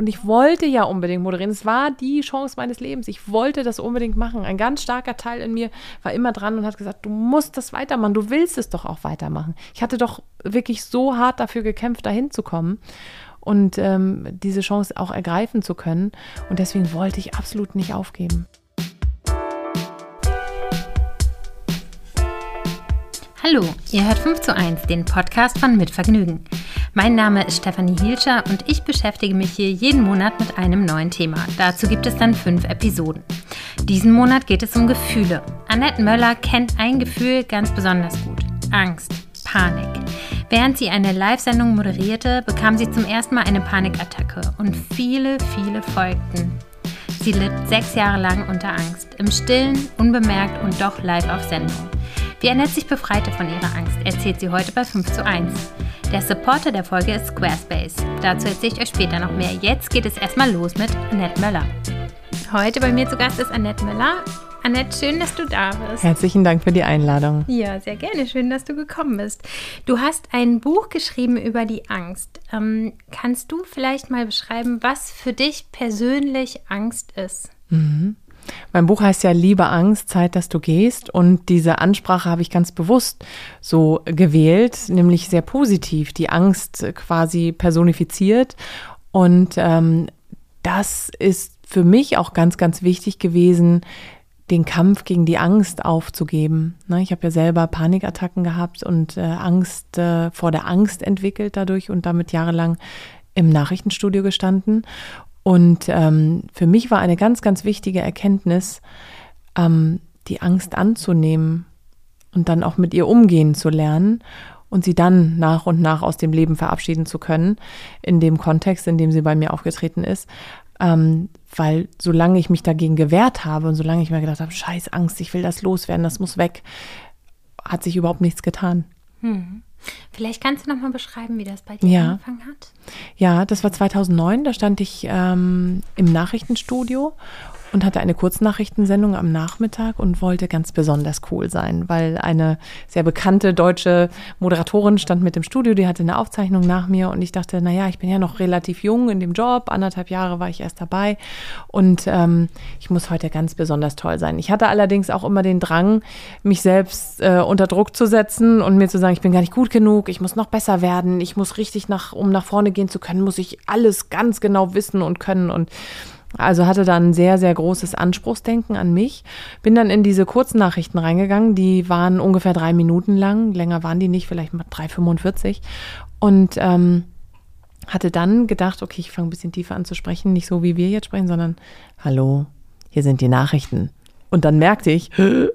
Und ich wollte ja unbedingt moderieren. Es war die Chance meines Lebens. Ich wollte das unbedingt machen. Ein ganz starker Teil in mir war immer dran und hat gesagt, du musst das weitermachen. Du willst es doch auch weitermachen. Ich hatte doch wirklich so hart dafür gekämpft, dahin zu kommen und ähm, diese Chance auch ergreifen zu können. Und deswegen wollte ich absolut nicht aufgeben. Hallo, ihr hört 5 zu 1, den Podcast von Mitvergnügen. Mein Name ist Stefanie Hielscher und ich beschäftige mich hier jeden Monat mit einem neuen Thema. Dazu gibt es dann fünf Episoden. Diesen Monat geht es um Gefühle. Annette Möller kennt ein Gefühl ganz besonders gut. Angst, Panik. Während sie eine Live-Sendung moderierte, bekam sie zum ersten Mal eine Panikattacke und viele, viele folgten. Sie litt sechs Jahre lang unter Angst, im Stillen, unbemerkt und doch live auf Sendung. Wie Annette sich befreite von ihrer Angst, erzählt sie heute bei 5 zu 1. Der Supporter der Folge ist Squarespace. Dazu erzähle ich euch später noch mehr. Jetzt geht es erstmal los mit Annette Möller. Heute bei mir zu Gast ist Annette Möller. Annette, schön, dass du da bist. Herzlichen Dank für die Einladung. Ja, sehr gerne. Schön, dass du gekommen bist. Du hast ein Buch geschrieben über die Angst. Ähm, kannst du vielleicht mal beschreiben, was für dich persönlich Angst ist? Mhm. Mein Buch heißt ja Liebe Angst, Zeit, dass du gehst. Und diese Ansprache habe ich ganz bewusst so gewählt, nämlich sehr positiv, die Angst quasi personifiziert. Und ähm, das ist für mich auch ganz, ganz wichtig gewesen, den Kampf gegen die Angst aufzugeben. Ne, ich habe ja selber Panikattacken gehabt und äh, Angst äh, vor der Angst entwickelt dadurch und damit jahrelang im Nachrichtenstudio gestanden. Und ähm, für mich war eine ganz, ganz wichtige Erkenntnis, ähm, die Angst anzunehmen und dann auch mit ihr umgehen zu lernen und sie dann nach und nach aus dem Leben verabschieden zu können, in dem Kontext, in dem sie bei mir aufgetreten ist. Ähm, weil solange ich mich dagegen gewehrt habe und solange ich mir gedacht habe, scheiß Angst, ich will das loswerden, das muss weg, hat sich überhaupt nichts getan. Hm. Vielleicht kannst du noch mal beschreiben, wie das bei dir ja. angefangen hat. Ja, das war 2009. Da stand ich ähm, im Nachrichtenstudio und hatte eine Kurznachrichtensendung am Nachmittag und wollte ganz besonders cool sein, weil eine sehr bekannte deutsche Moderatorin stand mit im Studio, die hatte eine Aufzeichnung nach mir und ich dachte, naja, ich bin ja noch relativ jung in dem Job, anderthalb Jahre war ich erst dabei und ähm, ich muss heute ganz besonders toll sein. Ich hatte allerdings auch immer den Drang, mich selbst äh, unter Druck zu setzen und mir zu sagen, ich bin gar nicht gut genug, ich muss noch besser werden, ich muss richtig nach, um nach vorne gehen zu können, muss ich alles ganz genau wissen und können und also hatte da ein sehr, sehr großes Anspruchsdenken an mich. Bin dann in diese Kurznachrichten reingegangen, die waren ungefähr drei Minuten lang, länger waren die nicht, vielleicht mal 3,45. Und ähm, hatte dann gedacht, okay, ich fange ein bisschen tiefer an zu sprechen, nicht so wie wir jetzt sprechen, sondern hallo, hier sind die Nachrichten. Und dann merkte ich,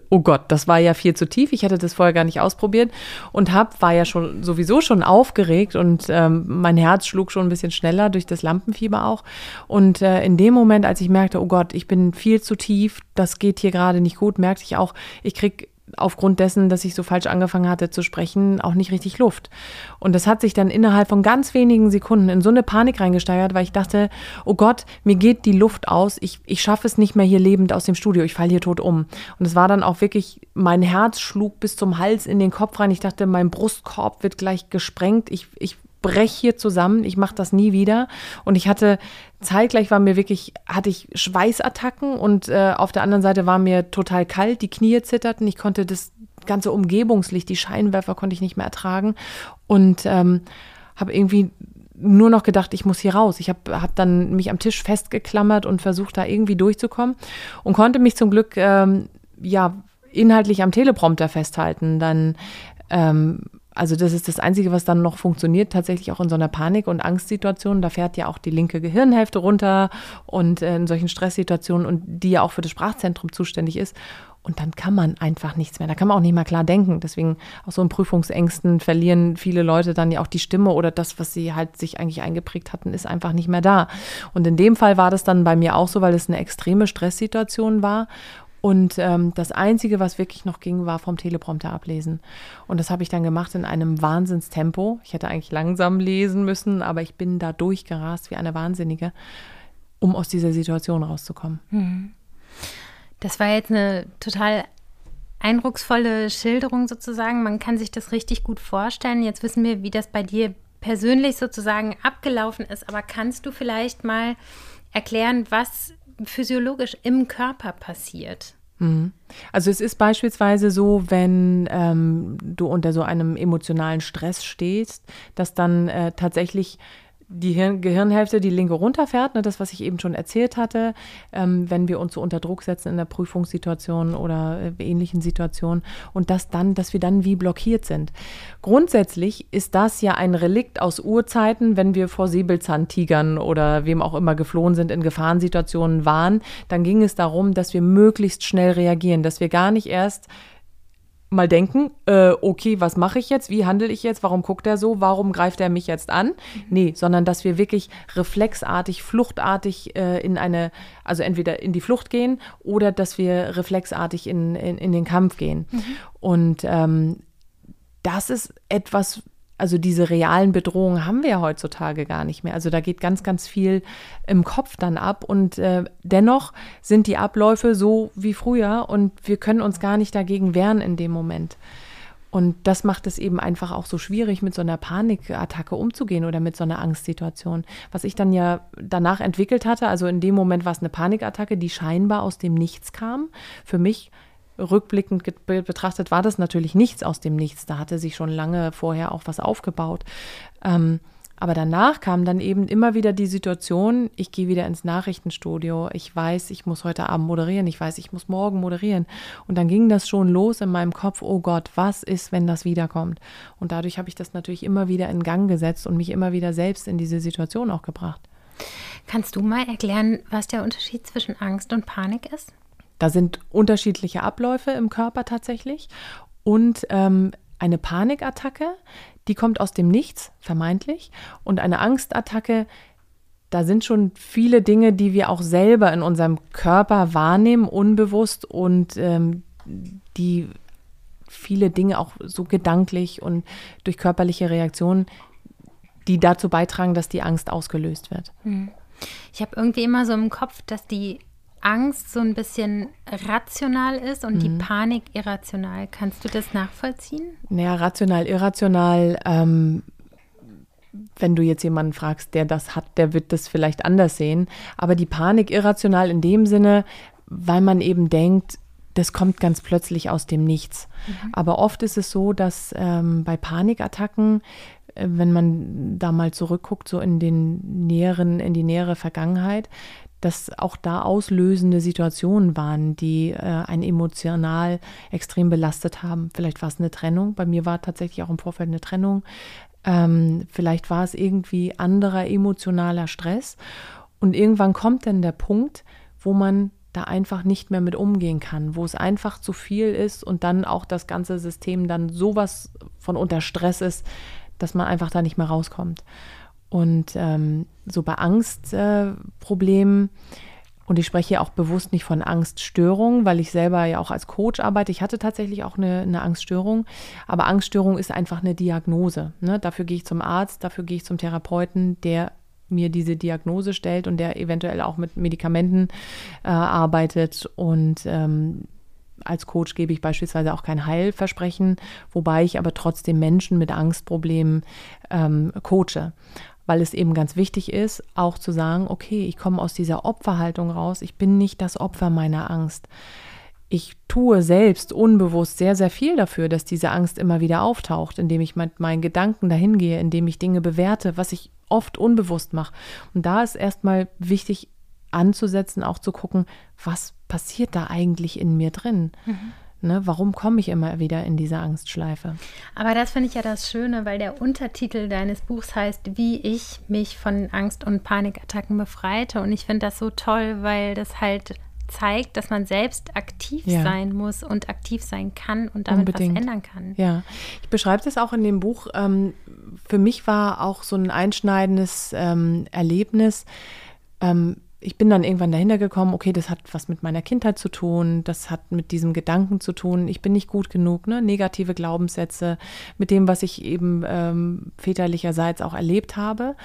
oh Gott, das war ja viel zu tief. Ich hatte das vorher gar nicht ausprobiert und hab, war ja schon sowieso schon aufgeregt und ähm, mein Herz schlug schon ein bisschen schneller durch das Lampenfieber auch. Und äh, in dem Moment, als ich merkte, oh Gott, ich bin viel zu tief, das geht hier gerade nicht gut, merkte ich auch, ich krieg aufgrund dessen, dass ich so falsch angefangen hatte zu sprechen, auch nicht richtig Luft. Und das hat sich dann innerhalb von ganz wenigen Sekunden in so eine Panik reingesteigert, weil ich dachte, oh Gott, mir geht die Luft aus, ich, ich schaffe es nicht mehr hier lebend aus dem Studio, ich falle hier tot um. Und es war dann auch wirklich, mein Herz schlug bis zum Hals in den Kopf rein. Ich dachte, mein Brustkorb wird gleich gesprengt. Ich, ich breche hier zusammen, ich mache das nie wieder. Und ich hatte zeitgleich war mir wirklich, hatte ich Schweißattacken und äh, auf der anderen Seite war mir total kalt, die Knie zitterten, ich konnte das ganze Umgebungslicht, die Scheinwerfer konnte ich nicht mehr ertragen und ähm, habe irgendwie nur noch gedacht, ich muss hier raus. Ich habe hab dann mich am Tisch festgeklammert und versucht, da irgendwie durchzukommen und konnte mich zum Glück ähm, ja inhaltlich am Teleprompter festhalten. Dann ähm, also das ist das Einzige, was dann noch funktioniert, tatsächlich auch in so einer Panik- und Angstsituation. Da fährt ja auch die linke Gehirnhälfte runter und äh, in solchen Stresssituationen und die ja auch für das Sprachzentrum zuständig ist. Und dann kann man einfach nichts mehr. Da kann man auch nicht mehr klar denken. Deswegen auch so in Prüfungsängsten verlieren viele Leute dann ja auch die Stimme oder das, was sie halt sich eigentlich eingeprägt hatten, ist einfach nicht mehr da. Und in dem Fall war das dann bei mir auch so, weil es eine extreme Stresssituation war. Und ähm, das Einzige, was wirklich noch ging, war vom Teleprompter ablesen. Und das habe ich dann gemacht in einem Wahnsinnstempo. Ich hätte eigentlich langsam lesen müssen, aber ich bin da durchgerast wie eine Wahnsinnige, um aus dieser Situation rauszukommen. Mhm. Das war jetzt eine total eindrucksvolle Schilderung sozusagen. Man kann sich das richtig gut vorstellen. Jetzt wissen wir, wie das bei dir persönlich sozusagen abgelaufen ist, aber kannst du vielleicht mal erklären, was physiologisch im Körper passiert? Mhm. Also es ist beispielsweise so, wenn ähm, du unter so einem emotionalen Stress stehst, dass dann äh, tatsächlich die Hirn Gehirnhälfte, die linke runterfährt, ne, das, was ich eben schon erzählt hatte, ähm, wenn wir uns so unter Druck setzen in der Prüfungssituation oder äh, ähnlichen Situationen und das dann, dass wir dann wie blockiert sind. Grundsätzlich ist das ja ein Relikt aus Urzeiten, wenn wir vor Säbelzahntigern oder wem auch immer geflohen sind, in Gefahrensituationen waren, dann ging es darum, dass wir möglichst schnell reagieren, dass wir gar nicht erst mal denken, äh, okay, was mache ich jetzt? Wie handle ich jetzt? Warum guckt er so? Warum greift er mich jetzt an? Mhm. Nee, sondern dass wir wirklich reflexartig, fluchtartig äh, in eine, also entweder in die Flucht gehen oder dass wir reflexartig in, in, in den Kampf gehen. Mhm. Und ähm, das ist etwas, also diese realen Bedrohungen haben wir ja heutzutage gar nicht mehr. Also da geht ganz, ganz viel im Kopf dann ab und äh, dennoch sind die Abläufe so wie früher und wir können uns gar nicht dagegen wehren in dem Moment. Und das macht es eben einfach auch so schwierig, mit so einer Panikattacke umzugehen oder mit so einer Angstsituation. Was ich dann ja danach entwickelt hatte, also in dem Moment war es eine Panikattacke, die scheinbar aus dem Nichts kam. Für mich rückblickend betrachtet war das natürlich nichts aus dem Nichts. Da hatte sich schon lange vorher auch was aufgebaut. Ähm, aber danach kam dann eben immer wieder die Situation, ich gehe wieder ins Nachrichtenstudio, ich weiß, ich muss heute Abend moderieren, ich weiß, ich muss morgen moderieren. Und dann ging das schon los in meinem Kopf, oh Gott, was ist, wenn das wiederkommt? Und dadurch habe ich das natürlich immer wieder in Gang gesetzt und mich immer wieder selbst in diese Situation auch gebracht. Kannst du mal erklären, was der Unterschied zwischen Angst und Panik ist? Da sind unterschiedliche Abläufe im Körper tatsächlich. Und ähm, eine Panikattacke, die kommt aus dem Nichts, vermeintlich. Und eine Angstattacke, da sind schon viele Dinge, die wir auch selber in unserem Körper wahrnehmen, unbewusst und ähm, die viele Dinge auch so gedanklich und durch körperliche Reaktionen, die dazu beitragen, dass die Angst ausgelöst wird. Hm. Ich habe irgendwie immer so im Kopf, dass die Angst so ein bisschen rational ist und mhm. die Panik irrational. Kannst du das nachvollziehen? Naja, rational, irrational. Ähm, wenn du jetzt jemanden fragst, der das hat, der wird das vielleicht anders sehen. Aber die Panik irrational in dem Sinne, weil man eben denkt, das kommt ganz plötzlich aus dem Nichts. Mhm. Aber oft ist es so, dass ähm, bei Panikattacken äh, wenn man da mal zurückguckt, so in den näheren, in die nähere Vergangenheit, dass auch da auslösende Situationen waren, die äh, einen emotional extrem belastet haben. Vielleicht war es eine Trennung. Bei mir war tatsächlich auch im Vorfeld eine Trennung. Ähm, vielleicht war es irgendwie anderer emotionaler Stress. Und irgendwann kommt dann der Punkt, wo man da einfach nicht mehr mit umgehen kann, wo es einfach zu viel ist und dann auch das ganze System dann sowas von unter Stress ist, dass man einfach da nicht mehr rauskommt. Und ähm, so bei Angstproblemen, äh, und ich spreche hier auch bewusst nicht von Angststörungen, weil ich selber ja auch als Coach arbeite. Ich hatte tatsächlich auch eine, eine Angststörung, aber Angststörung ist einfach eine Diagnose. Ne? Dafür gehe ich zum Arzt, dafür gehe ich zum Therapeuten, der mir diese Diagnose stellt und der eventuell auch mit Medikamenten äh, arbeitet. Und ähm, als Coach gebe ich beispielsweise auch kein Heilversprechen, wobei ich aber trotzdem Menschen mit Angstproblemen ähm, coache weil es eben ganz wichtig ist, auch zu sagen, okay, ich komme aus dieser Opferhaltung raus, ich bin nicht das Opfer meiner Angst. Ich tue selbst unbewusst sehr, sehr viel dafür, dass diese Angst immer wieder auftaucht, indem ich mit meinen Gedanken dahin gehe, indem ich Dinge bewerte, was ich oft unbewusst mache. Und da ist erstmal wichtig anzusetzen, auch zu gucken, was passiert da eigentlich in mir drin. Mhm. Ne, warum komme ich immer wieder in diese Angstschleife? Aber das finde ich ja das Schöne, weil der Untertitel deines Buchs heißt, wie ich mich von Angst- und Panikattacken befreite. Und ich finde das so toll, weil das halt zeigt, dass man selbst aktiv ja. sein muss und aktiv sein kann und damit Unbedingt. was ändern kann. Ja, ich beschreibe das auch in dem Buch. Ähm, für mich war auch so ein einschneidendes ähm, Erlebnis. Ich bin dann irgendwann dahinter gekommen, okay, das hat was mit meiner Kindheit zu tun, das hat mit diesem Gedanken zu tun, ich bin nicht gut genug, ne? negative Glaubenssätze, mit dem, was ich eben ähm, väterlicherseits auch erlebt habe.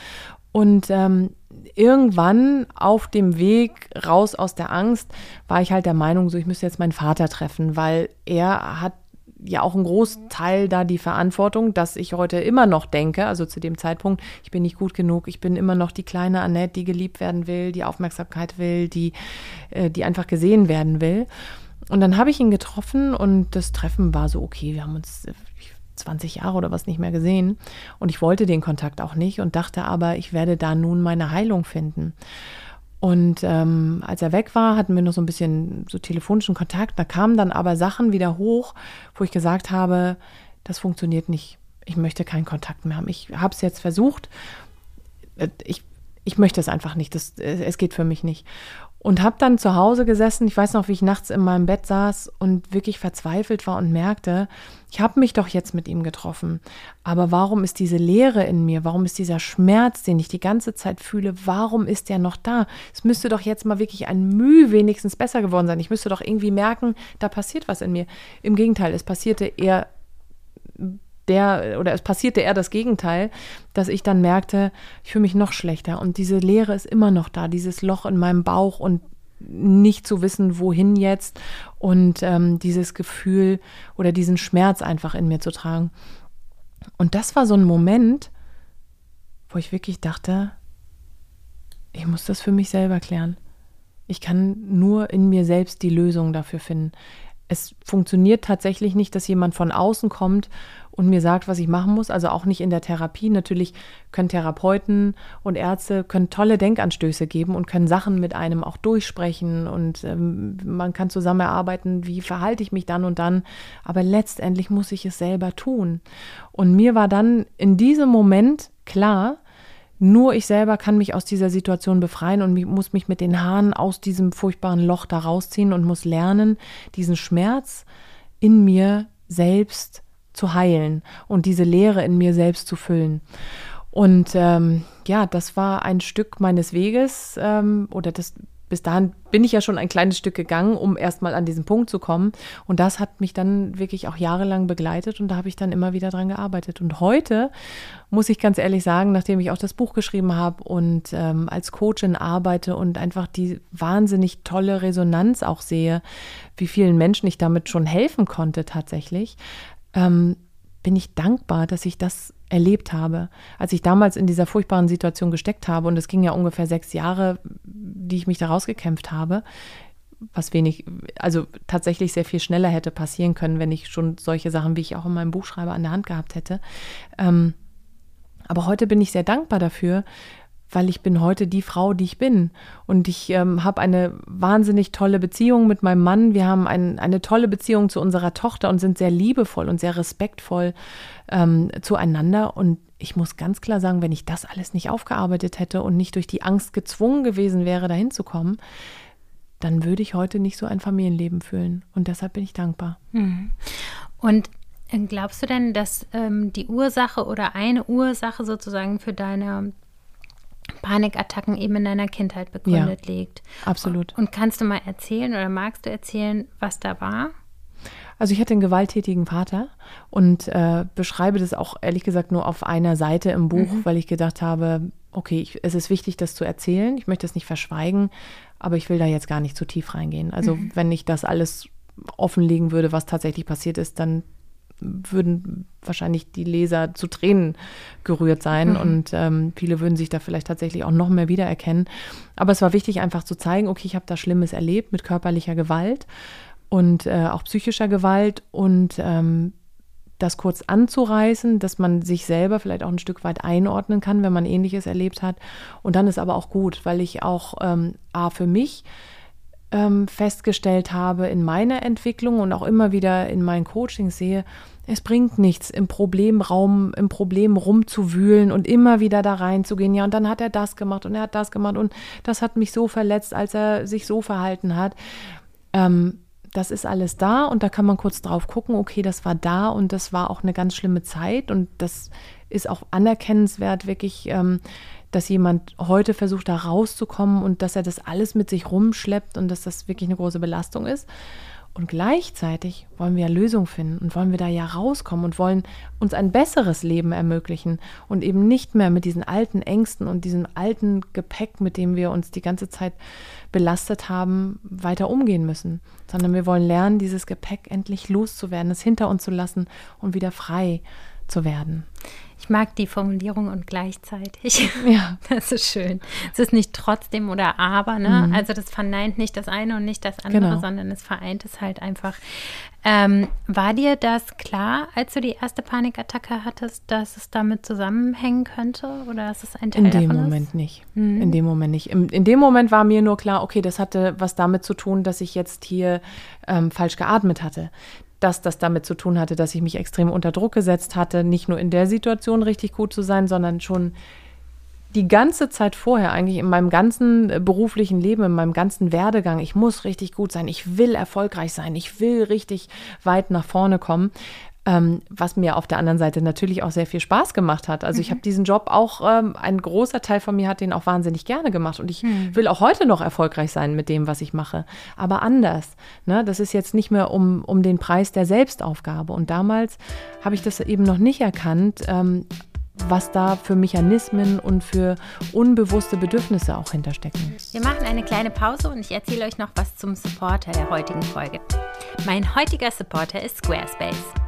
Und ähm, irgendwann auf dem Weg raus aus der Angst war ich halt der Meinung, so ich müsste jetzt meinen Vater treffen, weil er hat ja auch ein Großteil da die Verantwortung, dass ich heute immer noch denke, also zu dem Zeitpunkt, ich bin nicht gut genug, ich bin immer noch die kleine Annette, die geliebt werden will, die Aufmerksamkeit will, die, äh, die einfach gesehen werden will. Und dann habe ich ihn getroffen und das Treffen war so okay. Wir haben uns 20 Jahre oder was nicht mehr gesehen und ich wollte den Kontakt auch nicht und dachte aber, ich werde da nun meine Heilung finden. Und ähm, als er weg war, hatten wir noch so ein bisschen so telefonischen Kontakt. Da kamen dann aber Sachen wieder hoch, wo ich gesagt habe, das funktioniert nicht. Ich möchte keinen Kontakt mehr haben. Ich habe es jetzt versucht. Äh, ich, ich möchte es einfach nicht. Das, es geht für mich nicht. Und habe dann zu Hause gesessen. Ich weiß noch, wie ich nachts in meinem Bett saß und wirklich verzweifelt war und merkte, ich habe mich doch jetzt mit ihm getroffen. Aber warum ist diese Leere in mir? Warum ist dieser Schmerz, den ich die ganze Zeit fühle, warum ist der noch da? Es müsste doch jetzt mal wirklich ein Mühe wenigstens besser geworden sein. Ich müsste doch irgendwie merken, da passiert was in mir. Im Gegenteil, es passierte eher der oder es passierte eher das Gegenteil, dass ich dann merkte, ich fühle mich noch schlechter und diese Leere ist immer noch da, dieses Loch in meinem Bauch und nicht zu wissen, wohin jetzt und ähm, dieses Gefühl oder diesen Schmerz einfach in mir zu tragen. Und das war so ein Moment, wo ich wirklich dachte, ich muss das für mich selber klären. Ich kann nur in mir selbst die Lösung dafür finden. Es funktioniert tatsächlich nicht, dass jemand von außen kommt und mir sagt, was ich machen muss. Also auch nicht in der Therapie. Natürlich können Therapeuten und Ärzte können tolle Denkanstöße geben und können Sachen mit einem auch durchsprechen und ähm, man kann zusammen erarbeiten, wie verhalte ich mich dann und dann. Aber letztendlich muss ich es selber tun. Und mir war dann in diesem Moment klar, nur ich selber kann mich aus dieser Situation befreien und muss mich mit den Haaren aus diesem furchtbaren Loch da rausziehen und muss lernen, diesen Schmerz in mir selbst zu heilen und diese Leere in mir selbst zu füllen. Und ähm, ja, das war ein Stück meines Weges ähm, oder das bis dahin bin ich ja schon ein kleines Stück gegangen, um erstmal an diesen Punkt zu kommen. Und das hat mich dann wirklich auch jahrelang begleitet und da habe ich dann immer wieder dran gearbeitet. Und heute muss ich ganz ehrlich sagen, nachdem ich auch das Buch geschrieben habe und ähm, als Coachin arbeite und einfach die wahnsinnig tolle Resonanz auch sehe, wie vielen Menschen ich damit schon helfen konnte tatsächlich, ähm, bin ich dankbar, dass ich das erlebt habe. Als ich damals in dieser furchtbaren Situation gesteckt habe, und es ging ja ungefähr sechs Jahre, die ich mich da rausgekämpft habe, was wenig, also tatsächlich sehr viel schneller hätte passieren können, wenn ich schon solche Sachen, wie ich auch in meinem Buch schreibe, an der Hand gehabt hätte. Ähm, aber heute bin ich sehr dankbar dafür, weil ich bin heute die Frau, die ich bin. Und ich ähm, habe eine wahnsinnig tolle Beziehung mit meinem Mann. Wir haben ein, eine tolle Beziehung zu unserer Tochter und sind sehr liebevoll und sehr respektvoll ähm, zueinander. Und ich muss ganz klar sagen, wenn ich das alles nicht aufgearbeitet hätte und nicht durch die Angst gezwungen gewesen wäre, dahin zu kommen, dann würde ich heute nicht so ein Familienleben fühlen. Und deshalb bin ich dankbar. Mhm. Und äh, glaubst du denn, dass ähm, die Ursache oder eine Ursache sozusagen für deine Panikattacken eben in deiner Kindheit begründet ja, liegt. Absolut. Und kannst du mal erzählen oder magst du erzählen, was da war? Also ich hatte einen gewalttätigen Vater und äh, beschreibe das auch ehrlich gesagt nur auf einer Seite im Buch, mhm. weil ich gedacht habe, okay, ich, es ist wichtig, das zu erzählen. Ich möchte es nicht verschweigen, aber ich will da jetzt gar nicht zu tief reingehen. Also mhm. wenn ich das alles offenlegen würde, was tatsächlich passiert ist, dann würden wahrscheinlich die Leser zu Tränen gerührt sein mhm. und ähm, viele würden sich da vielleicht tatsächlich auch noch mehr wiedererkennen. Aber es war wichtig, einfach zu zeigen, okay, ich habe da Schlimmes erlebt mit körperlicher Gewalt und äh, auch psychischer Gewalt und ähm, das kurz anzureißen, dass man sich selber vielleicht auch ein Stück weit einordnen kann, wenn man ähnliches erlebt hat. Und dann ist aber auch gut, weil ich auch ähm, A für mich ähm, festgestellt habe in meiner Entwicklung und auch immer wieder in meinen Coachings sehe, es bringt nichts, im Problemraum, im Problem rumzuwühlen und immer wieder da reinzugehen. Ja, und dann hat er das gemacht und er hat das gemacht und das hat mich so verletzt, als er sich so verhalten hat. Ähm, das ist alles da und da kann man kurz drauf gucken, okay, das war da und das war auch eine ganz schlimme Zeit und das ist auch anerkennenswert, wirklich. Ähm, dass jemand heute versucht, da rauszukommen und dass er das alles mit sich rumschleppt und dass das wirklich eine große Belastung ist. Und gleichzeitig wollen wir ja Lösungen finden und wollen wir da ja rauskommen und wollen uns ein besseres Leben ermöglichen und eben nicht mehr mit diesen alten Ängsten und diesem alten Gepäck, mit dem wir uns die ganze Zeit belastet haben, weiter umgehen müssen, sondern wir wollen lernen, dieses Gepäck endlich loszuwerden, es hinter uns zu lassen und wieder frei zu werden. Ich mag die Formulierung und gleichzeitig. Ja. Das ist schön. Es ist nicht trotzdem oder aber, ne? Mhm. Also das verneint nicht das eine und nicht das andere, genau. sondern es vereint es halt einfach. Ähm, war dir das klar, als du die erste Panikattacke hattest, dass es damit zusammenhängen könnte oder ist es ein Teil In dem Moment ist? nicht. Mhm. In dem Moment nicht. In, in, dem Moment war mir nur klar, okay, das hatte was damit zu tun, dass ich jetzt hier ähm, falsch geatmet hatte dass das damit zu tun hatte, dass ich mich extrem unter Druck gesetzt hatte, nicht nur in der Situation richtig gut zu sein, sondern schon die ganze Zeit vorher, eigentlich in meinem ganzen äh, beruflichen Leben, in meinem ganzen Werdegang, ich muss richtig gut sein, ich will erfolgreich sein, ich will richtig weit nach vorne kommen, ähm, was mir auf der anderen Seite natürlich auch sehr viel Spaß gemacht hat. Also mhm. ich habe diesen Job auch, ähm, ein großer Teil von mir hat den auch wahnsinnig gerne gemacht und ich mhm. will auch heute noch erfolgreich sein mit dem, was ich mache, aber anders. Ne? Das ist jetzt nicht mehr um, um den Preis der Selbstaufgabe und damals habe ich das eben noch nicht erkannt. Ähm, was da für Mechanismen und für unbewusste Bedürfnisse auch hinterstecken. Wir machen eine kleine Pause und ich erzähle euch noch was zum Supporter der heutigen Folge. Mein heutiger Supporter ist Squarespace.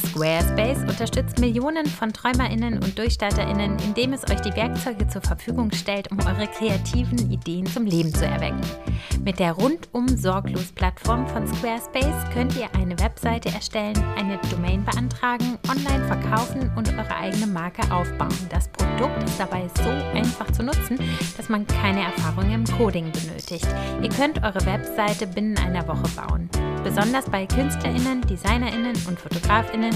Squarespace unterstützt Millionen von TräumerInnen und DurchstarterInnen, indem es euch die Werkzeuge zur Verfügung stellt, um eure kreativen Ideen zum Leben zu erwecken. Mit der rundum sorglos Plattform von Squarespace könnt ihr eine Webseite erstellen, eine Domain beantragen, online verkaufen und eure eigene Marke aufbauen. Das Produkt ist dabei so einfach zu nutzen, dass man keine Erfahrung im Coding benötigt. Ihr könnt eure Webseite binnen einer Woche bauen. Besonders bei KünstlerInnen, DesignerInnen und FotografInnen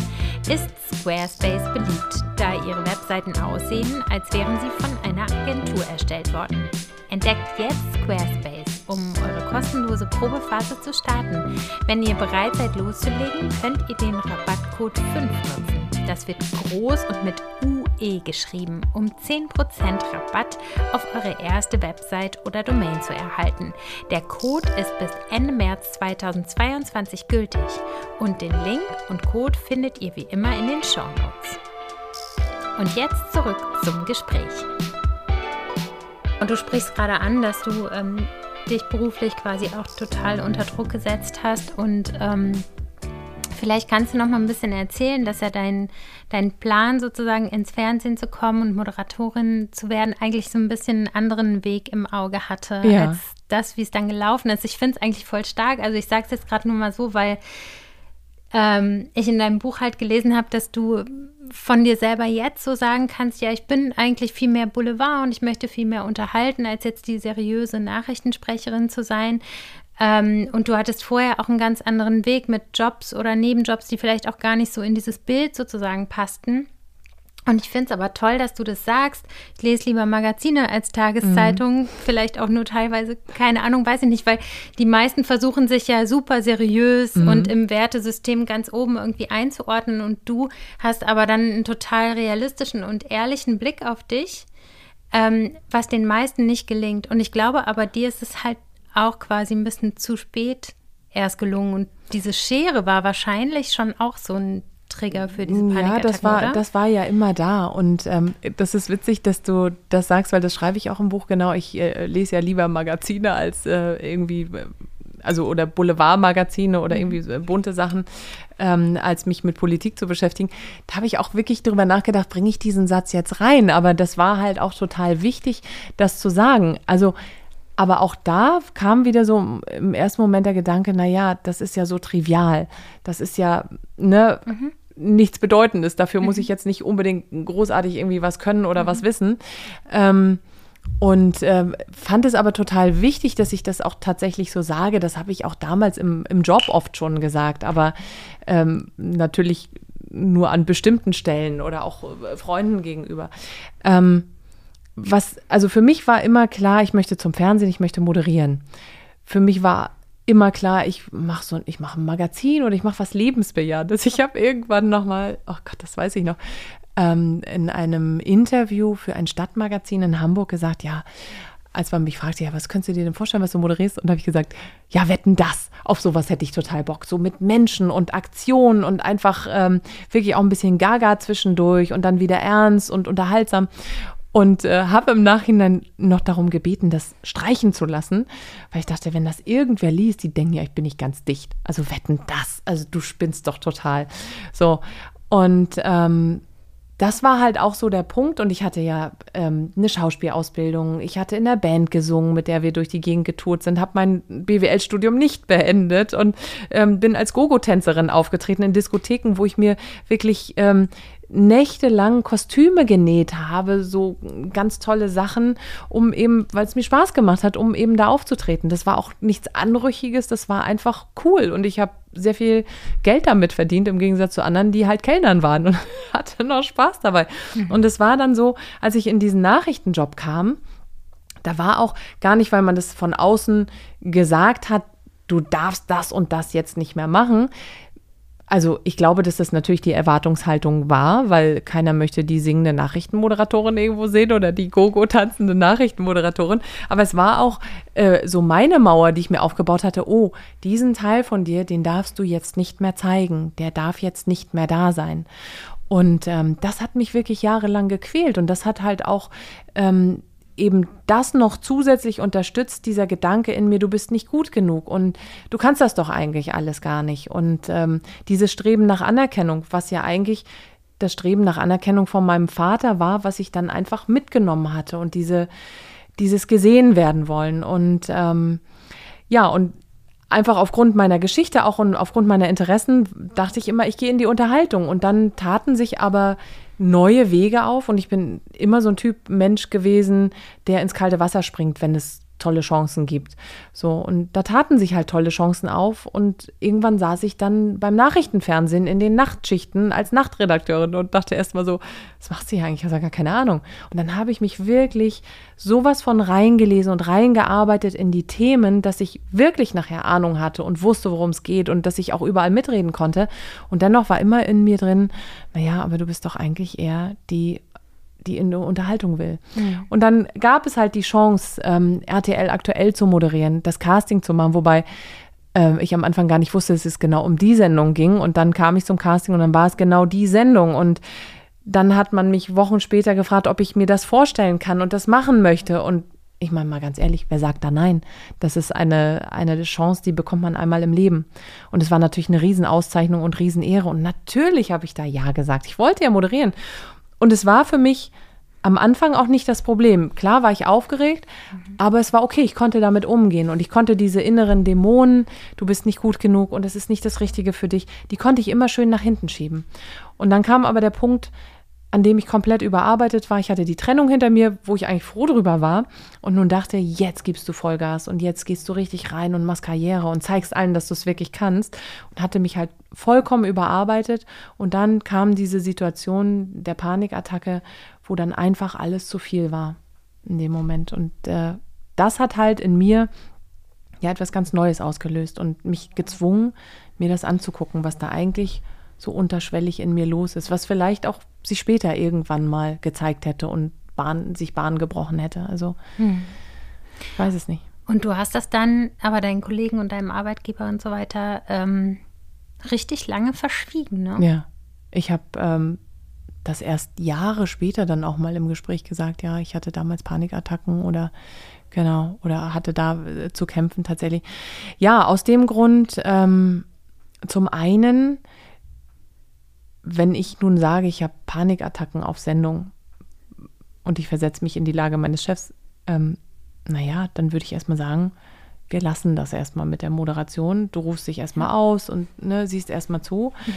ist Squarespace beliebt, da ihre Webseiten aussehen, als wären sie von einer Agentur erstellt worden. Entdeckt jetzt Squarespace, um eure kostenlose Probephase zu starten. Wenn ihr bereit seid loszulegen, könnt ihr den Rabattcode 5 nutzen. Das wird groß und mit UE geschrieben, um 10% Rabatt auf eure erste Website oder Domain zu erhalten. Der Code ist bis Ende März 2022 gültig und den Link und Code findet ihr wie immer in den Show Notes. Und jetzt zurück zum Gespräch. Und du sprichst gerade an, dass du ähm, dich beruflich quasi auch total unter Druck gesetzt hast und ähm, Vielleicht kannst du noch mal ein bisschen erzählen, dass er dein, dein Plan sozusagen ins Fernsehen zu kommen und Moderatorin zu werden eigentlich so ein bisschen einen anderen Weg im Auge hatte ja. als das, wie es dann gelaufen ist. Ich finde es eigentlich voll stark. Also ich sage es jetzt gerade nur mal so, weil ähm, ich in deinem Buch halt gelesen habe, dass du von dir selber jetzt so sagen kannst, ja, ich bin eigentlich viel mehr Boulevard und ich möchte viel mehr unterhalten, als jetzt die seriöse Nachrichtensprecherin zu sein. Ähm, und du hattest vorher auch einen ganz anderen Weg mit Jobs oder Nebenjobs, die vielleicht auch gar nicht so in dieses Bild sozusagen passten. Und ich finde es aber toll, dass du das sagst. Ich lese lieber Magazine als Tageszeitung, mhm. vielleicht auch nur teilweise, keine Ahnung, weiß ich nicht, weil die meisten versuchen sich ja super seriös mhm. und im Wertesystem ganz oben irgendwie einzuordnen. Und du hast aber dann einen total realistischen und ehrlichen Blick auf dich, ähm, was den meisten nicht gelingt. Und ich glaube aber, dir ist es halt auch quasi ein bisschen zu spät erst gelungen. Und diese Schere war wahrscheinlich schon auch so ein Trigger für diese Panikattacken, Ja, das war, oder? das war ja immer da. Und ähm, das ist witzig, dass du das sagst, weil das schreibe ich auch im Buch genau. Ich äh, lese ja lieber Magazine als äh, irgendwie, also oder Boulevardmagazine oder mhm. irgendwie bunte Sachen, ähm, als mich mit Politik zu beschäftigen. Da habe ich auch wirklich drüber nachgedacht, bringe ich diesen Satz jetzt rein? Aber das war halt auch total wichtig, das zu sagen. Also aber auch da kam wieder so im ersten Moment der Gedanke, na ja, das ist ja so trivial. Das ist ja, ne, mhm. nichts Bedeutendes. Dafür mhm. muss ich jetzt nicht unbedingt großartig irgendwie was können oder mhm. was wissen. Ähm, und äh, fand es aber total wichtig, dass ich das auch tatsächlich so sage. Das habe ich auch damals im, im Job oft schon gesagt, aber ähm, natürlich nur an bestimmten Stellen oder auch äh, Freunden gegenüber. Ähm, was, also für mich war immer klar, ich möchte zum Fernsehen, ich möchte moderieren. Für mich war immer klar, ich mache so, ich mache ein Magazin oder ich mache was lebensbejahendes. Ich habe irgendwann noch mal, oh Gott, das weiß ich noch, ähm, in einem Interview für ein Stadtmagazin in Hamburg gesagt, ja, als man mich fragte, ja, was könntest du dir denn vorstellen, was du moderierst? Und habe ich gesagt, ja, wetten das. Auf sowas hätte ich total Bock. So mit Menschen und Aktionen und einfach ähm, wirklich auch ein bisschen gaga zwischendurch und dann wieder ernst und unterhaltsam. Und äh, habe im Nachhinein noch darum gebeten, das streichen zu lassen, weil ich dachte, wenn das irgendwer liest, die denken ja, ich bin nicht ganz dicht. Also wetten das. Also du spinnst doch total. So. Und ähm, das war halt auch so der Punkt. Und ich hatte ja ähm, eine Schauspielausbildung. Ich hatte in der Band gesungen, mit der wir durch die Gegend getourt sind, habe mein BWL-Studium nicht beendet und ähm, bin als Gogo-Tänzerin aufgetreten in Diskotheken, wo ich mir wirklich ähm, nächtelang Kostüme genäht habe, so ganz tolle Sachen, um eben, weil es mir Spaß gemacht hat, um eben da aufzutreten. Das war auch nichts Anrüchiges, das war einfach cool und ich habe sehr viel Geld damit verdient, im Gegensatz zu anderen, die halt Kellnern waren und hatte noch Spaß dabei. Mhm. Und es war dann so, als ich in diesen Nachrichtenjob kam, da war auch gar nicht, weil man das von außen gesagt hat, du darfst das und das jetzt nicht mehr machen. Also ich glaube, dass das natürlich die Erwartungshaltung war, weil keiner möchte die singende Nachrichtenmoderatorin irgendwo sehen oder die Gogo tanzende Nachrichtenmoderatorin. Aber es war auch äh, so meine Mauer, die ich mir aufgebaut hatte. Oh, diesen Teil von dir, den darfst du jetzt nicht mehr zeigen. Der darf jetzt nicht mehr da sein. Und ähm, das hat mich wirklich jahrelang gequält und das hat halt auch ähm, eben das noch zusätzlich unterstützt, dieser Gedanke in mir, du bist nicht gut genug und du kannst das doch eigentlich alles gar nicht. Und ähm, dieses Streben nach Anerkennung, was ja eigentlich das Streben nach Anerkennung von meinem Vater war, was ich dann einfach mitgenommen hatte und diese, dieses gesehen werden wollen. Und ähm, ja, und einfach aufgrund meiner Geschichte auch und aufgrund meiner Interessen dachte ich immer, ich gehe in die Unterhaltung. Und dann taten sich aber neue Wege auf. Und ich bin immer so ein Typ Mensch gewesen, der ins kalte Wasser springt, wenn es tolle Chancen gibt. So, und da taten sich halt tolle Chancen auf und irgendwann saß ich dann beim Nachrichtenfernsehen in den Nachtschichten als Nachtredakteurin und dachte erst mal so, was macht sie eigentlich? Ich habe gar keine Ahnung. Und dann habe ich mich wirklich sowas von reingelesen und reingearbeitet in die Themen, dass ich wirklich nachher Ahnung hatte und wusste, worum es geht und dass ich auch überall mitreden konnte. Und dennoch war immer in mir drin, naja, aber du bist doch eigentlich eher die die in Unterhaltung will. Mhm. Und dann gab es halt die Chance, ähm, RTL aktuell zu moderieren, das Casting zu machen, wobei äh, ich am Anfang gar nicht wusste, dass es genau um die Sendung ging. Und dann kam ich zum Casting und dann war es genau die Sendung. Und dann hat man mich Wochen später gefragt, ob ich mir das vorstellen kann und das machen möchte. Und ich meine mal ganz ehrlich, wer sagt da nein? Das ist eine, eine Chance, die bekommt man einmal im Leben. Und es war natürlich eine Riesenauszeichnung und Riesenehre. Und natürlich habe ich da Ja gesagt. Ich wollte ja moderieren. Und es war für mich am Anfang auch nicht das Problem. Klar war ich aufgeregt, aber es war okay, ich konnte damit umgehen und ich konnte diese inneren Dämonen, du bist nicht gut genug und es ist nicht das Richtige für dich, die konnte ich immer schön nach hinten schieben. Und dann kam aber der Punkt, an dem ich komplett überarbeitet war. Ich hatte die Trennung hinter mir, wo ich eigentlich froh drüber war. Und nun dachte, jetzt gibst du Vollgas und jetzt gehst du richtig rein und machst Karriere und zeigst allen, dass du es wirklich kannst. Und hatte mich halt vollkommen überarbeitet. Und dann kam diese Situation der Panikattacke, wo dann einfach alles zu viel war in dem Moment. Und äh, das hat halt in mir ja etwas ganz Neues ausgelöst und mich gezwungen, mir das anzugucken, was da eigentlich so unterschwellig in mir los ist, was vielleicht auch sich später irgendwann mal gezeigt hätte und Bahn, sich Bahn gebrochen hätte. Also hm. ich weiß es nicht. Und du hast das dann aber deinen Kollegen und deinem Arbeitgeber und so weiter ähm, richtig lange verschwiegen, ne? Ja. Ich habe ähm, das erst Jahre später dann auch mal im Gespräch gesagt, ja, ich hatte damals Panikattacken oder genau, oder hatte da äh, zu kämpfen tatsächlich. Ja, aus dem Grund, ähm, zum einen wenn ich nun sage, ich habe Panikattacken auf Sendung und ich versetze mich in die Lage meines Chefs, ähm, naja, dann würde ich erstmal sagen, wir lassen das erstmal mit der Moderation. Du rufst dich erstmal aus und ne, siehst erstmal zu. Mhm.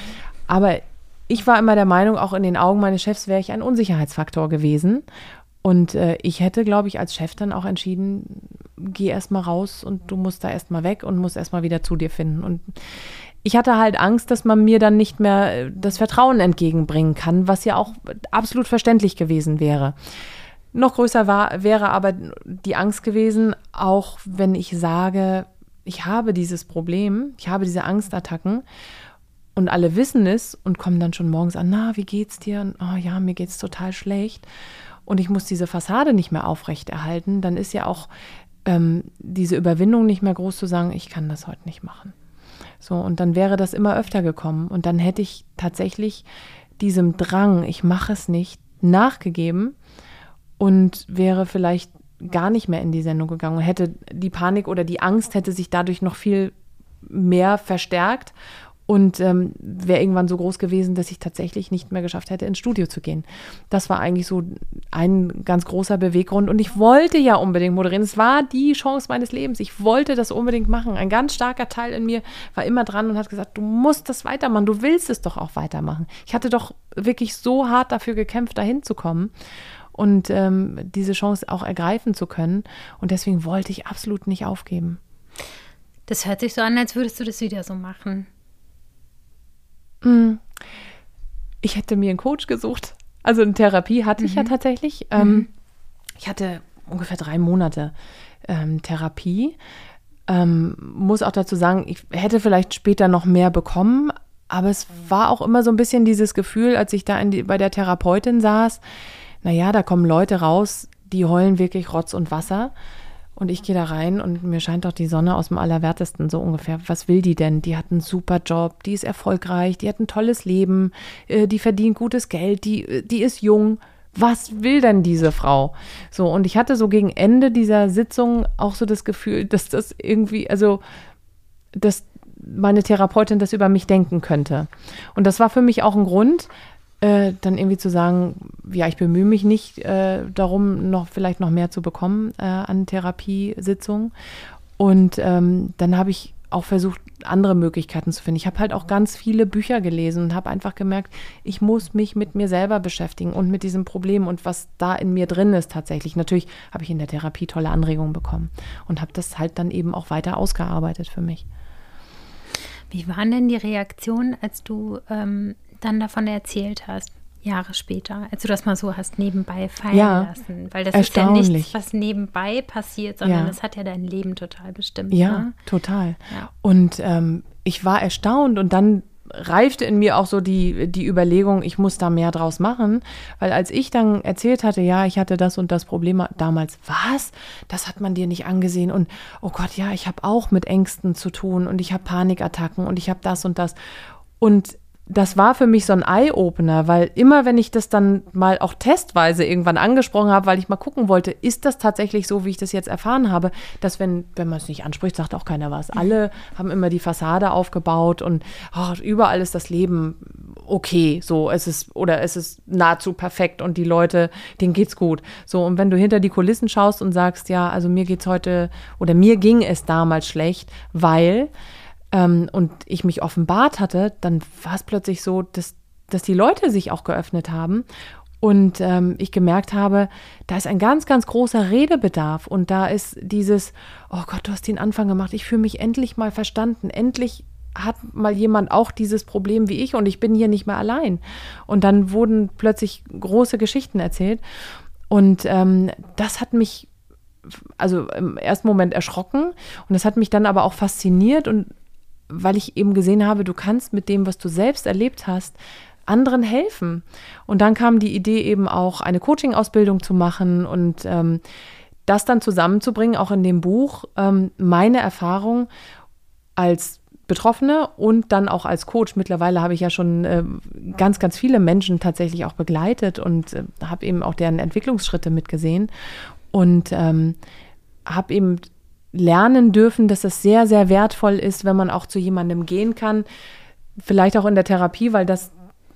Aber ich war immer der Meinung, auch in den Augen meines Chefs wäre ich ein Unsicherheitsfaktor gewesen. Und äh, ich hätte, glaube ich, als Chef dann auch entschieden, geh erstmal raus und du musst da erstmal weg und musst erstmal wieder zu dir finden. Und ich hatte halt Angst, dass man mir dann nicht mehr äh, das Vertrauen entgegenbringen kann, was ja auch absolut verständlich gewesen wäre. Noch größer war, wäre aber die Angst gewesen, auch wenn ich sage, ich habe dieses Problem, ich habe diese Angstattacken und alle wissen es und kommen dann schon morgens an, na, wie geht's dir? Und, oh ja, mir geht's total schlecht. und ich muss diese Fassade nicht mehr aufrechterhalten, dann ist ja auch ähm, diese Überwindung nicht mehr groß zu sagen, ich kann das heute nicht machen. So, und dann wäre das immer öfter gekommen. Und dann hätte ich tatsächlich diesem Drang, ich mache es nicht, nachgegeben und wäre vielleicht gar nicht mehr in die Sendung gegangen hätte die Panik oder die Angst hätte sich dadurch noch viel mehr verstärkt und ähm, wäre irgendwann so groß gewesen, dass ich tatsächlich nicht mehr geschafft hätte, ins Studio zu gehen. Das war eigentlich so ein ganz großer Beweggrund. Und ich wollte ja unbedingt moderieren. Es war die Chance meines Lebens. Ich wollte das unbedingt machen. Ein ganz starker Teil in mir war immer dran und hat gesagt, du musst das weitermachen. Du willst es doch auch weitermachen. Ich hatte doch wirklich so hart dafür gekämpft, dahin zu kommen und ähm, diese Chance auch ergreifen zu können. Und deswegen wollte ich absolut nicht aufgeben. Das hört sich so an, als würdest du das wieder so machen. Hm. Ich hätte mir einen Coach gesucht. Also eine Therapie hatte ich ja mhm. tatsächlich. Ähm, mhm. Ich hatte ungefähr drei Monate ähm, Therapie. Ähm, muss auch dazu sagen, ich hätte vielleicht später noch mehr bekommen, aber es war auch immer so ein bisschen dieses Gefühl, als ich da die, bei der Therapeutin saß, naja, da kommen Leute raus, die heulen wirklich Rotz und Wasser. Und ich gehe da rein und mir scheint doch die Sonne aus dem Allerwertesten so ungefähr. Was will die denn? Die hat einen super Job, die ist erfolgreich, die hat ein tolles Leben, äh, die verdient gutes Geld, die, äh, die ist jung. Was will denn diese Frau? So, und ich hatte so gegen Ende dieser Sitzung auch so das Gefühl, dass das irgendwie, also, dass meine Therapeutin das über mich denken könnte. Und das war für mich auch ein Grund, äh, dann irgendwie zu sagen, ja, ich bemühe mich nicht äh, darum, noch vielleicht noch mehr zu bekommen äh, an Therapiesitzungen. Und ähm, dann habe ich auch versucht, andere Möglichkeiten zu finden. Ich habe halt auch ganz viele Bücher gelesen und habe einfach gemerkt, ich muss mich mit mir selber beschäftigen und mit diesem Problem und was da in mir drin ist tatsächlich. Natürlich habe ich in der Therapie tolle Anregungen bekommen und habe das halt dann eben auch weiter ausgearbeitet für mich. Wie waren denn die Reaktionen, als du ähm, dann davon erzählt hast, Jahre später, als du das mal so hast nebenbei fallen ja, lassen. Weil das ist ja nichts, was nebenbei passiert, sondern ja. das hat ja dein Leben total bestimmt. Ja, ne? total. Ja. Und ähm, ich war erstaunt und dann reifte in mir auch so die, die Überlegung, ich muss da mehr draus machen, weil als ich dann erzählt hatte, ja, ich hatte das und das Problem damals, was? Das hat man dir nicht angesehen und oh Gott, ja, ich habe auch mit Ängsten zu tun und ich habe Panikattacken und ich habe das und das und das war für mich so ein Eye-Opener, weil immer, wenn ich das dann mal auch testweise irgendwann angesprochen habe, weil ich mal gucken wollte, ist das tatsächlich so, wie ich das jetzt erfahren habe, dass wenn, wenn man es nicht anspricht, sagt auch keiner was. Alle haben immer die Fassade aufgebaut und oh, überall ist das Leben okay, so, es ist, oder es ist nahezu perfekt und die Leute, denen geht's gut. So, und wenn du hinter die Kulissen schaust und sagst, ja, also mir geht's heute, oder mir ging es damals schlecht, weil, ähm, und ich mich offenbart hatte, dann war es plötzlich so, dass, dass die Leute sich auch geöffnet haben. Und ähm, ich gemerkt habe, da ist ein ganz, ganz großer Redebedarf. Und da ist dieses, oh Gott, du hast den Anfang gemacht, ich fühle mich endlich mal verstanden, endlich hat mal jemand auch dieses Problem wie ich und ich bin hier nicht mehr allein. Und dann wurden plötzlich große Geschichten erzählt. Und ähm, das hat mich also im ersten Moment erschrocken. Und das hat mich dann aber auch fasziniert und weil ich eben gesehen habe, du kannst mit dem, was du selbst erlebt hast, anderen helfen. Und dann kam die Idee eben auch, eine Coaching-Ausbildung zu machen und ähm, das dann zusammenzubringen, auch in dem Buch, ähm, meine Erfahrung als Betroffene und dann auch als Coach. Mittlerweile habe ich ja schon äh, ganz, ganz viele Menschen tatsächlich auch begleitet und äh, habe eben auch deren Entwicklungsschritte mitgesehen und ähm, habe eben lernen dürfen, dass das sehr, sehr wertvoll ist, wenn man auch zu jemandem gehen kann. Vielleicht auch in der Therapie, weil das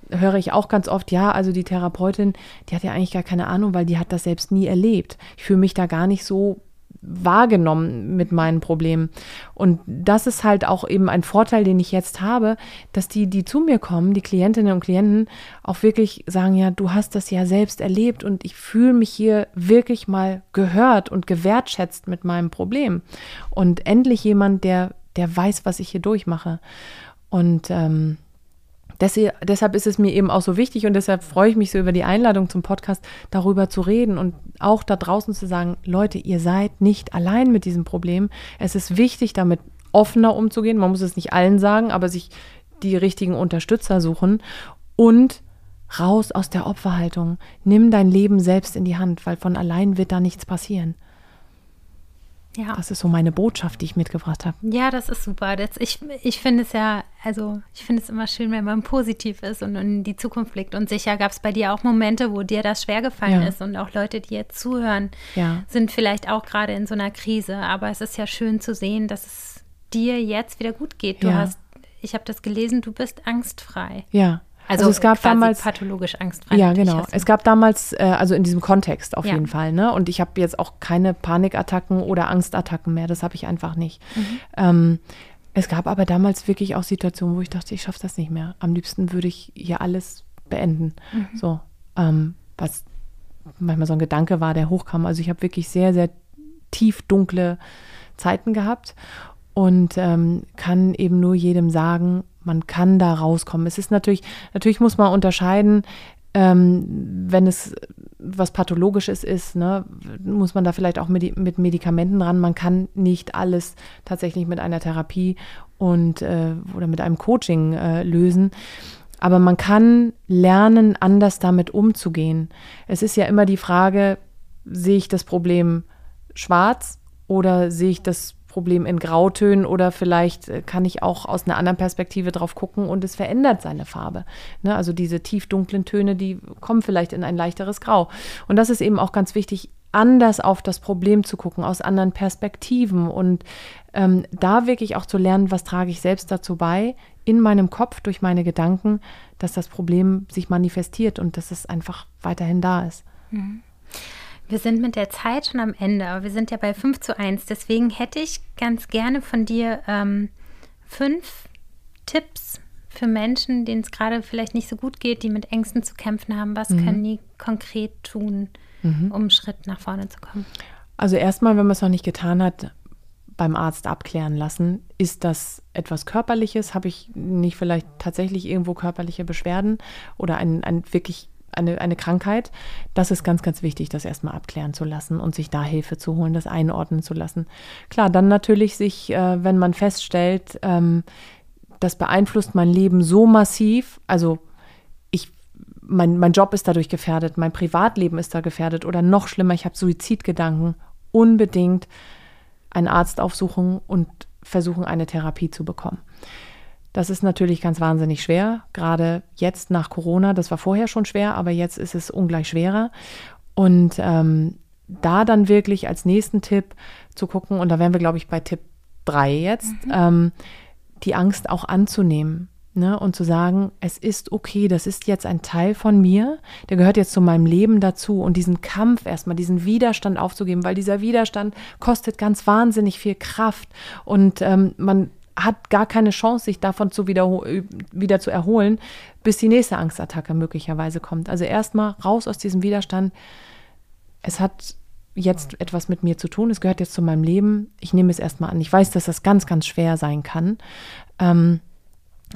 höre ich auch ganz oft, ja, also die Therapeutin, die hat ja eigentlich gar keine Ahnung, weil die hat das selbst nie erlebt. Ich fühle mich da gar nicht so wahrgenommen mit meinen Problemen. Und das ist halt auch eben ein Vorteil, den ich jetzt habe, dass die, die zu mir kommen, die Klientinnen und Klienten, auch wirklich sagen, ja, du hast das ja selbst erlebt und ich fühle mich hier wirklich mal gehört und gewertschätzt mit meinem Problem. Und endlich jemand, der, der weiß, was ich hier durchmache. Und ähm, deshalb ist es mir eben auch so wichtig und deshalb freue ich mich so über die Einladung zum Podcast, darüber zu reden und auch da draußen zu sagen, Leute, ihr seid nicht allein mit diesem Problem. Es ist wichtig, damit offener umzugehen. Man muss es nicht allen sagen, aber sich die richtigen Unterstützer suchen und raus aus der Opferhaltung. Nimm dein Leben selbst in die Hand, weil von allein wird da nichts passieren. Ja. Das ist so meine Botschaft, die ich mitgebracht habe. Ja, das ist super. Das, ich ich finde es ja, also ich finde es immer schön, wenn man positiv ist und in die Zukunft blickt. Und sicher gab es bei dir auch Momente, wo dir das schwergefallen ja. ist. Und auch Leute, die jetzt zuhören, ja. sind vielleicht auch gerade in so einer Krise. Aber es ist ja schön zu sehen, dass es dir jetzt wieder gut geht. Du ja. hast, ich habe das gelesen, du bist angstfrei. Ja. Also, also, es gab damals pathologisch angstfrei. Ja, genau. Es gab damals, äh, also in diesem Kontext auf ja. jeden Fall. Ne? Und ich habe jetzt auch keine Panikattacken oder Angstattacken mehr. Das habe ich einfach nicht. Mhm. Ähm, es gab aber damals wirklich auch Situationen, wo ich dachte, ich schaffe das nicht mehr. Am liebsten würde ich hier alles beenden. Mhm. So, ähm, was manchmal so ein Gedanke war, der hochkam. Also ich habe wirklich sehr, sehr tief dunkle Zeiten gehabt und ähm, kann eben nur jedem sagen, man kann da rauskommen. Es ist natürlich, natürlich muss man unterscheiden, ähm, wenn es was Pathologisches ist, ne, muss man da vielleicht auch mit, mit, Medikamenten ran. Man kann nicht alles tatsächlich mit einer Therapie und äh, oder mit einem Coaching äh, lösen. Aber man kann lernen, anders damit umzugehen. Es ist ja immer die Frage, sehe ich das Problem schwarz oder sehe ich das Problem in Grautönen oder vielleicht äh, kann ich auch aus einer anderen Perspektive drauf gucken und es verändert seine Farbe. Ne? Also diese tiefdunklen Töne, die kommen vielleicht in ein leichteres Grau. Und das ist eben auch ganz wichtig, anders auf das Problem zu gucken, aus anderen Perspektiven und ähm, da wirklich auch zu lernen, was trage ich selbst dazu bei, in meinem Kopf durch meine Gedanken, dass das Problem sich manifestiert und dass es einfach weiterhin da ist. Mhm. Wir sind mit der Zeit schon am Ende, aber wir sind ja bei 5 zu 1. Deswegen hätte ich ganz gerne von dir ähm, fünf Tipps für Menschen, denen es gerade vielleicht nicht so gut geht, die mit Ängsten zu kämpfen haben. Was mhm. können die konkret tun, mhm. um einen Schritt nach vorne zu kommen? Also erstmal, wenn man es noch nicht getan hat, beim Arzt abklären lassen. Ist das etwas Körperliches? Habe ich nicht vielleicht tatsächlich irgendwo körperliche Beschwerden oder ein, ein wirklich eine, eine Krankheit, das ist ganz, ganz wichtig, das erstmal abklären zu lassen und sich da Hilfe zu holen, das einordnen zu lassen. Klar, dann natürlich sich, äh, wenn man feststellt, ähm, das beeinflusst mein Leben so massiv, also ich, mein, mein Job ist dadurch gefährdet, mein Privatleben ist da gefährdet oder noch schlimmer, ich habe Suizidgedanken, unbedingt einen Arzt aufsuchen und versuchen, eine Therapie zu bekommen. Das ist natürlich ganz wahnsinnig schwer, gerade jetzt nach Corona. Das war vorher schon schwer, aber jetzt ist es ungleich schwerer. Und ähm, da dann wirklich als nächsten Tipp zu gucken, und da wären wir, glaube ich, bei Tipp 3 jetzt, mhm. ähm, die Angst auch anzunehmen. Ne, und zu sagen, es ist okay, das ist jetzt ein Teil von mir, der gehört jetzt zu meinem Leben dazu und diesen Kampf erstmal, diesen Widerstand aufzugeben, weil dieser Widerstand kostet ganz wahnsinnig viel Kraft und ähm, man hat gar keine Chance, sich davon zu wieder, wieder zu erholen, bis die nächste Angstattacke möglicherweise kommt. Also erstmal raus aus diesem Widerstand. Es hat jetzt etwas mit mir zu tun, es gehört jetzt zu meinem Leben. Ich nehme es erstmal an. Ich weiß, dass das ganz, ganz schwer sein kann. Ähm,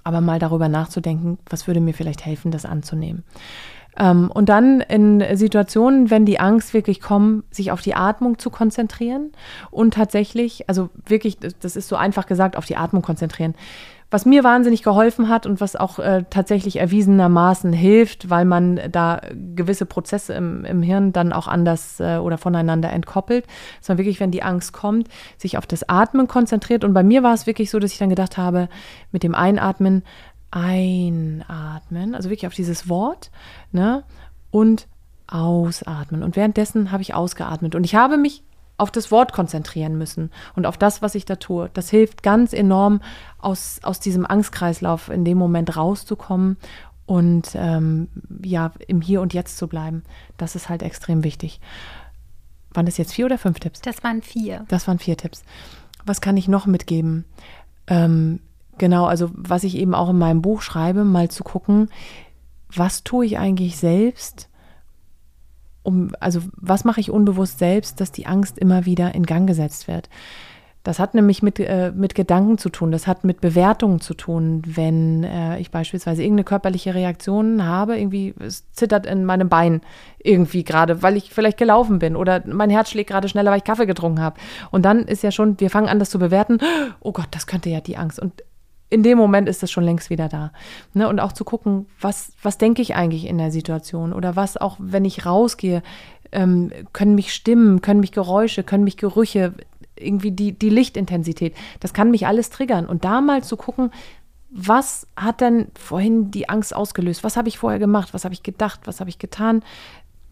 aber mal darüber nachzudenken, was würde mir vielleicht helfen, das anzunehmen. Ähm, und dann in Situationen, wenn die Angst wirklich kommt, sich auf die Atmung zu konzentrieren und tatsächlich, also wirklich, das ist so einfach gesagt, auf die Atmung konzentrieren. Was mir wahnsinnig geholfen hat und was auch äh, tatsächlich erwiesenermaßen hilft, weil man da gewisse Prozesse im, im Hirn dann auch anders äh, oder voneinander entkoppelt, dass man wirklich, wenn die Angst kommt, sich auf das Atmen konzentriert. Und bei mir war es wirklich so, dass ich dann gedacht habe, mit dem Einatmen, einatmen, also wirklich auf dieses Wort, ne? Und ausatmen. Und währenddessen habe ich ausgeatmet. Und ich habe mich auf das Wort konzentrieren müssen und auf das, was ich da tue. Das hilft ganz enorm, aus, aus diesem Angstkreislauf in dem Moment rauszukommen und ähm, ja, im Hier und Jetzt zu bleiben. Das ist halt extrem wichtig. Waren das jetzt vier oder fünf Tipps? Das waren vier. Das waren vier Tipps. Was kann ich noch mitgeben? Ähm, Genau, also was ich eben auch in meinem Buch schreibe, mal zu gucken, was tue ich eigentlich selbst, um, also was mache ich unbewusst selbst, dass die Angst immer wieder in Gang gesetzt wird. Das hat nämlich mit, äh, mit Gedanken zu tun, das hat mit Bewertungen zu tun, wenn äh, ich beispielsweise irgendeine körperliche Reaktion habe, irgendwie es zittert in meinem Bein irgendwie gerade, weil ich vielleicht gelaufen bin oder mein Herz schlägt gerade schneller, weil ich Kaffee getrunken habe. Und dann ist ja schon, wir fangen an, das zu bewerten, oh Gott, das könnte ja die Angst. Und in dem Moment ist das schon längst wieder da. Ne? Und auch zu gucken, was, was denke ich eigentlich in der Situation oder was auch, wenn ich rausgehe, ähm, können mich Stimmen, können mich Geräusche, können mich Gerüche, irgendwie die, die Lichtintensität, das kann mich alles triggern. Und da mal zu gucken, was hat denn vorhin die Angst ausgelöst? Was habe ich vorher gemacht? Was habe ich gedacht? Was habe ich getan?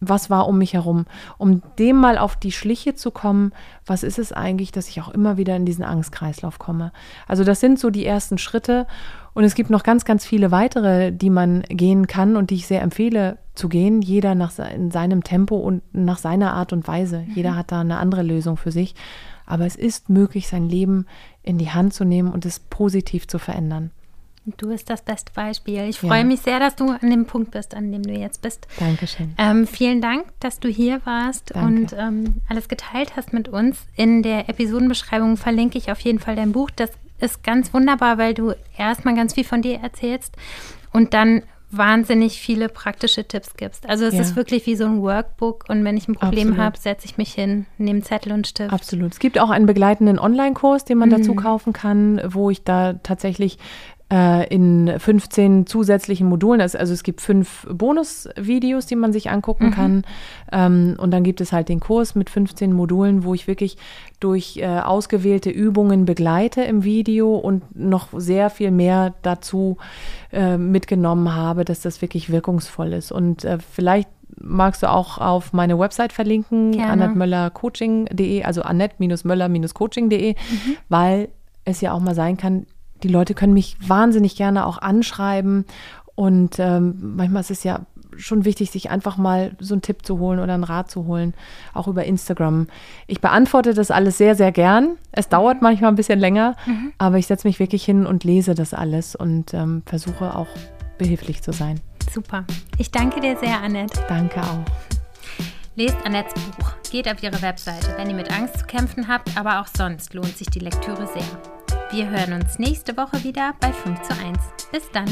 Was war um mich herum, um dem mal auf die Schliche zu kommen, was ist es eigentlich, dass ich auch immer wieder in diesen Angstkreislauf komme. Also das sind so die ersten Schritte und es gibt noch ganz, ganz viele weitere, die man gehen kann und die ich sehr empfehle zu gehen, jeder nach in seinem Tempo und nach seiner Art und Weise. Mhm. Jeder hat da eine andere Lösung für sich, aber es ist möglich, sein Leben in die Hand zu nehmen und es positiv zu verändern. Du bist das beste Beispiel. Ich freue ja. mich sehr, dass du an dem Punkt bist, an dem du jetzt bist. Dankeschön. Ähm, vielen Dank, dass du hier warst Danke. und ähm, alles geteilt hast mit uns. In der Episodenbeschreibung verlinke ich auf jeden Fall dein Buch. Das ist ganz wunderbar, weil du erstmal ganz viel von dir erzählst und dann wahnsinnig viele praktische Tipps gibst. Also es ja. ist wirklich wie so ein Workbook und wenn ich ein Problem habe, setze ich mich hin, nehme Zettel und Stift. Absolut. Es gibt auch einen begleitenden Online-Kurs, den man mhm. dazu kaufen kann, wo ich da tatsächlich in 15 zusätzlichen Modulen. Also, es gibt fünf Bonusvideos, die man sich angucken mhm. kann. Ähm, und dann gibt es halt den Kurs mit 15 Modulen, wo ich wirklich durch äh, ausgewählte Übungen begleite im Video und noch sehr viel mehr dazu äh, mitgenommen habe, dass das wirklich wirkungsvoll ist. Und äh, vielleicht magst du auch auf meine Website verlinken, annettmöllercoaching.de, also annette-möller-coaching.de, mhm. weil es ja auch mal sein kann, die Leute können mich wahnsinnig gerne auch anschreiben. Und ähm, manchmal ist es ja schon wichtig, sich einfach mal so einen Tipp zu holen oder einen Rat zu holen, auch über Instagram. Ich beantworte das alles sehr, sehr gern. Es dauert manchmal ein bisschen länger, mhm. aber ich setze mich wirklich hin und lese das alles und ähm, versuche auch behilflich zu sein. Super. Ich danke dir sehr, Annette. Danke auch. Lest Annettes Buch. Geht auf ihre Webseite, wenn ihr mit Angst zu kämpfen habt, aber auch sonst lohnt sich die Lektüre sehr. Wir hören uns nächste Woche wieder bei 5 zu 1. Bis dann.